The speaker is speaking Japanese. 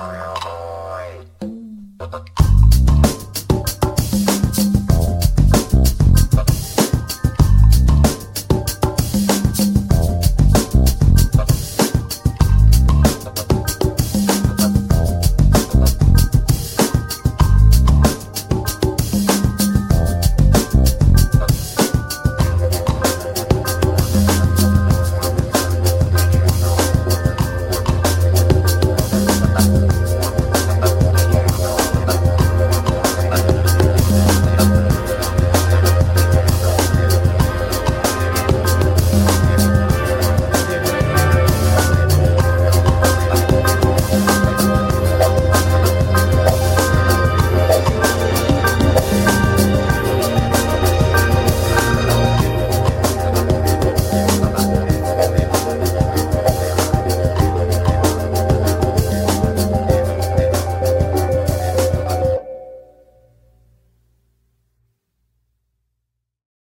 Fire boy.